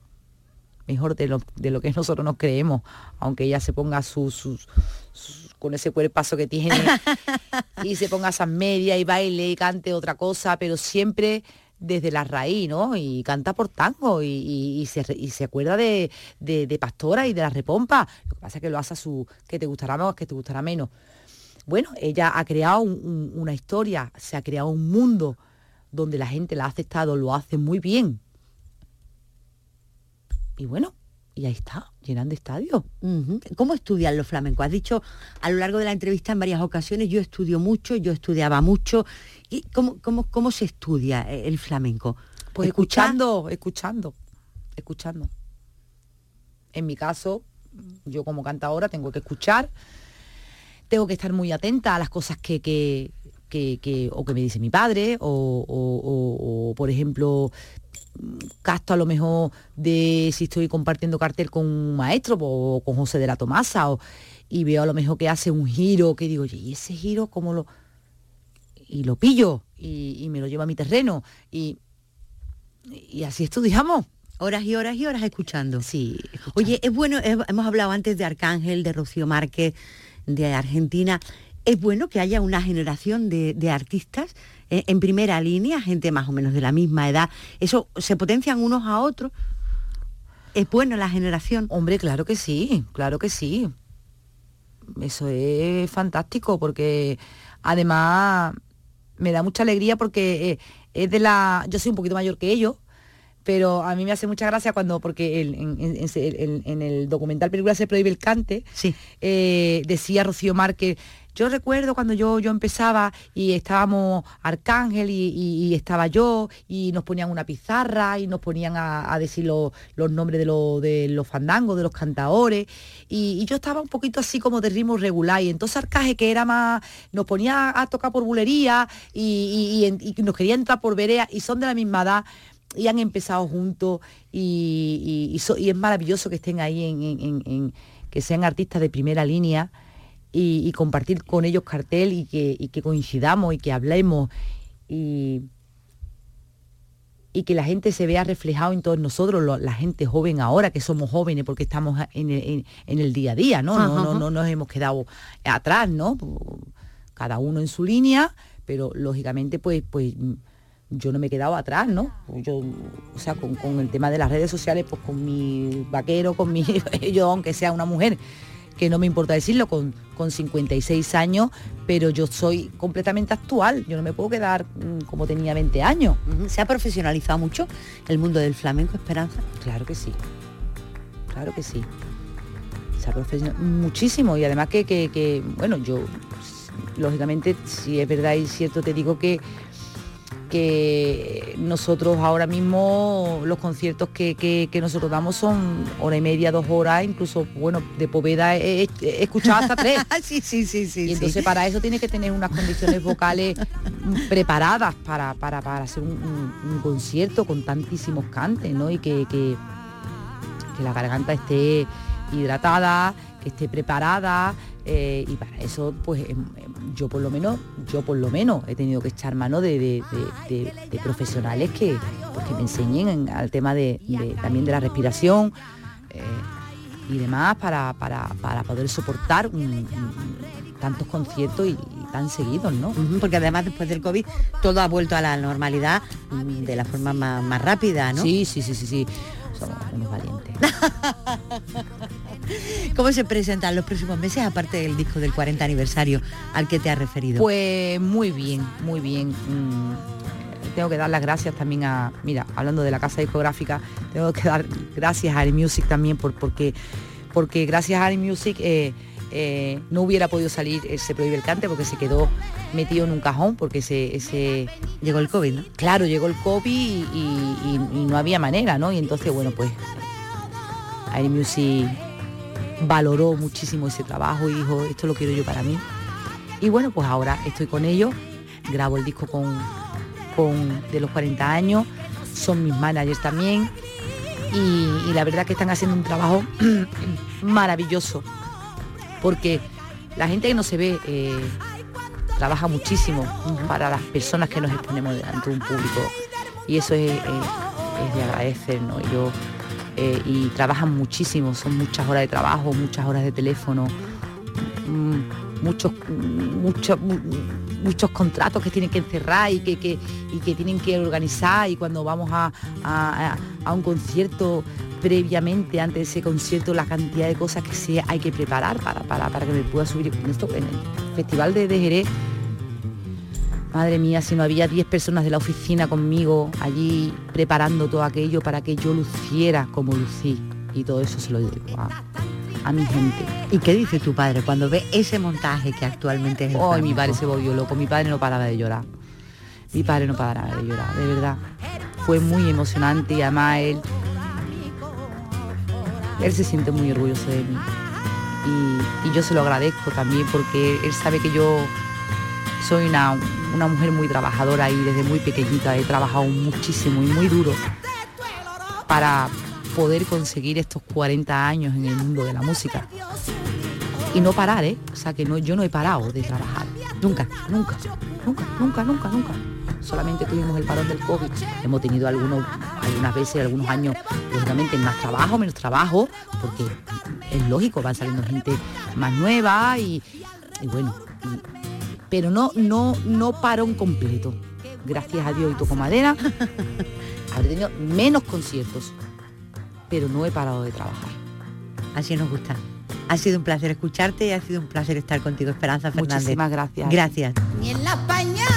Mejor de lo, de lo que nosotros nos creemos, aunque ella se ponga sus, sus- sus- con ese cuerpazo que tiene y se ponga esas medias y baile y cante otra cosa, pero siempre desde la raíz, ¿no? Y canta por tango y, y- y se, y se acuerda de, de- de Pastora y de la repompa. Lo que pasa es que lo hace a su, que te gustará más, que te gustará menos. Bueno, ella ha creado un- un- una historia, se ha creado un mundo donde la gente la ha aceptado, lo hace muy bien. Y bueno, y ahí está, llenando estadios. ¿Cómo estudian los flamencos? Has dicho a lo largo de la entrevista en varias ocasiones, yo estudio mucho, yo estudiaba mucho. ¿Y cómo, cómo, cómo se estudia eh, el flamenco? Pues escuchando, escuchando, escuchando. En mi caso, yo como cantadora tengo que escuchar, tengo que estar muy atenta a las cosas que, que, que- que- o que me dice mi padre, o, o- o- o, por ejemplo, casto a lo mejor de si estoy compartiendo cartel con un maestro o con José de la Tomasa, o, y veo a lo mejor que hace un giro, que digo, oye, ¿y ese giro cómo lo...? Y lo pillo, y, y me lo llevo a mi terreno, y, y así estudiamos. Horas y horas y horas escuchando. Sí. escuchando. Oye, es bueno, es- hemos hablado antes de Arcángel, de Rocío Márquez, de Argentina. Es bueno que haya una generación de, de artistas en primera línea, gente más o menos de la misma edad. Eso se potencian unos a otros. Es bueno la generación. Hombre, claro que sí, claro que sí. Eso es fantástico porque además me da mucha alegría porque eh, es de la... Yo soy un poquito mayor que ellos, pero a mí me hace mucha gracia cuando, porque el- en, en- en- en el documental película Se prohíbe el cante, Sí. eh, decía Rocío Márquez, yo recuerdo cuando yo, yo empezaba y estábamos Arcángel y, estaba yo y nos ponían una pizarra y nos ponían a, decir lo- los nombres de, de los fandangos, de los cantadores. Y, yo estaba un poquito así como de ritmo regular. Y entonces Arcaje que era más, nos ponía a tocar por bulería y, nos quería entrar por verea y son de la misma edad y han empezado juntos y, y- es maravilloso que estén ahí en- que sean artistas de primera línea y, y compartir con ellos cartel y que, y que coincidamos y que hablemos y, y que la gente se vea reflejado en todos nosotros, lo- la gente joven ahora, que somos jóvenes porque estamos en el, en- en el día a día, ¿no? No, Ajá, no, nos hemos quedado atrás, ¿no? Cada uno en su línea, pero lógicamente pues, pues yo no me he quedado atrás, ¿no? Yo, o sea, con, con el tema de las redes sociales, pues con mi vaquero, con mi, yo aunque sea una mujer, que no me importa decirlo, con, con 56 años, pero yo soy completamente actual, yo no me puedo quedar mm, como tenía 20 años. ¿Se ha profesionalizado mucho el mundo del flamenco, Esperanza? Claro que sí. Claro que sí. Se ha profesionalizado muchísimo y además que, que- que, bueno, yo, lógicamente, si es verdad y cierto, te digo que que nosotros ahora mismo los conciertos que, que- que nosotros damos son hora y media, dos horas, incluso, bueno, de Poveda he, escuchado hasta tres. sí, sí, sí, sí. Y entonces para eso tiene que tener unas condiciones vocales preparadas para, para, para hacer un, un- un concierto con tantísimos cantes, ¿no? Y que, que, que la garganta esté hidratada, que esté preparada. eh, y para eso, pues em, em, yo por lo menos, yo por lo menos he tenido que echar mano de, profesionales que, pues, que me enseñen en- al tema de, también de la respiración. eh, y demás para, para, para poder soportar un- tantos conciertos y, y tan seguidos, ¿no? Porque además después del COVID todo ha vuelto a la normalidad mm, de la forma más, más rápida, ¿no? Sí, sí, sí, sí, sí. Somos unos valientes. ¿Cómo se presentan los próximos meses, aparte del disco del 40 aniversario al que te has referido? Pues muy bien, muy bien. Mm, tengo que dar las gracias también a, mira, hablando de la casa discográfica, tengo que dar gracias a Ari Music también por, porque, porque gracias a Ari Music eh, eh, no hubiera podido salir ese Prohíbe el Cante porque se quedó metido en un cajón porque ese, ese llegó el COVID, ¿no? Claro, llegó el COVID y, y- y- y no había manera, ¿no? Y entonces, bueno, pues Air Music valoró muchísimo ese trabajo y dijo, esto lo quiero yo para mí. Y bueno, pues ahora estoy con ellos, grabo el disco con, con de los 40 años, son mis managers también y, y la verdad que están haciendo un trabajo maravilloso porque la gente que no se ve eh, trabaja muchísimo para las personas que nos exponemos de un público. Y eso es, eh, es de agradecer, ¿no? Yo, eh, y trabajan muchísimo, son muchas horas de trabajo, muchas horas de teléfono, mm, muchos, muchos, mu- muchos contratos que tienen que encerrar y que, que- y que tienen que organizar y cuando vamos a, a- un concierto previamente, antes de ese concierto, la cantidad de cosas que se hay que preparar para, para, para que me pueda subir. En Esto, en el Festival de, de madre mía, si no había 10 personas de la oficina conmigo allí preparando todo aquello para que yo luciera como lucí. Y todo eso se lo digo a, a mi gente. ¿Y qué dice tu padre cuando ve ese montaje que actualmente es el Ay, mi padre se volvió loco, mi padre no paraba de llorar. Mi padre no paraba de llorar, de verdad. Fue muy emocionante y además él, él se siente muy orgulloso de mí. Y, y yo se lo agradezco también porque él sabe que yo soy una, una mujer muy trabajadora y desde muy pequeñita he trabajado muchísimo y muy duro para poder conseguir estos 40 años en el mundo de la música. Y no parar, ¿eh? O sea que no, yo no he parado de trabajar. Nunca, nunca, nunca, nunca, nunca, nunca. Solamente tuvimos el parón del COVID. Hemos tenido algunos, algunas veces, algunos años, lógicamente, más trabajo, menos trabajo, porque es lógico, van saliendo gente más nueva y, bueno, pero no, no, no parón completo. Gracias a Dios y toco madera, habré tenido menos conciertos, pero no he parado de trabajar. Así nos gusta. Ha sido un placer escucharte y ha sido un placer estar contigo, Esperanza Fernández. Muchísimas gracias. Gracias. Ni en la pañal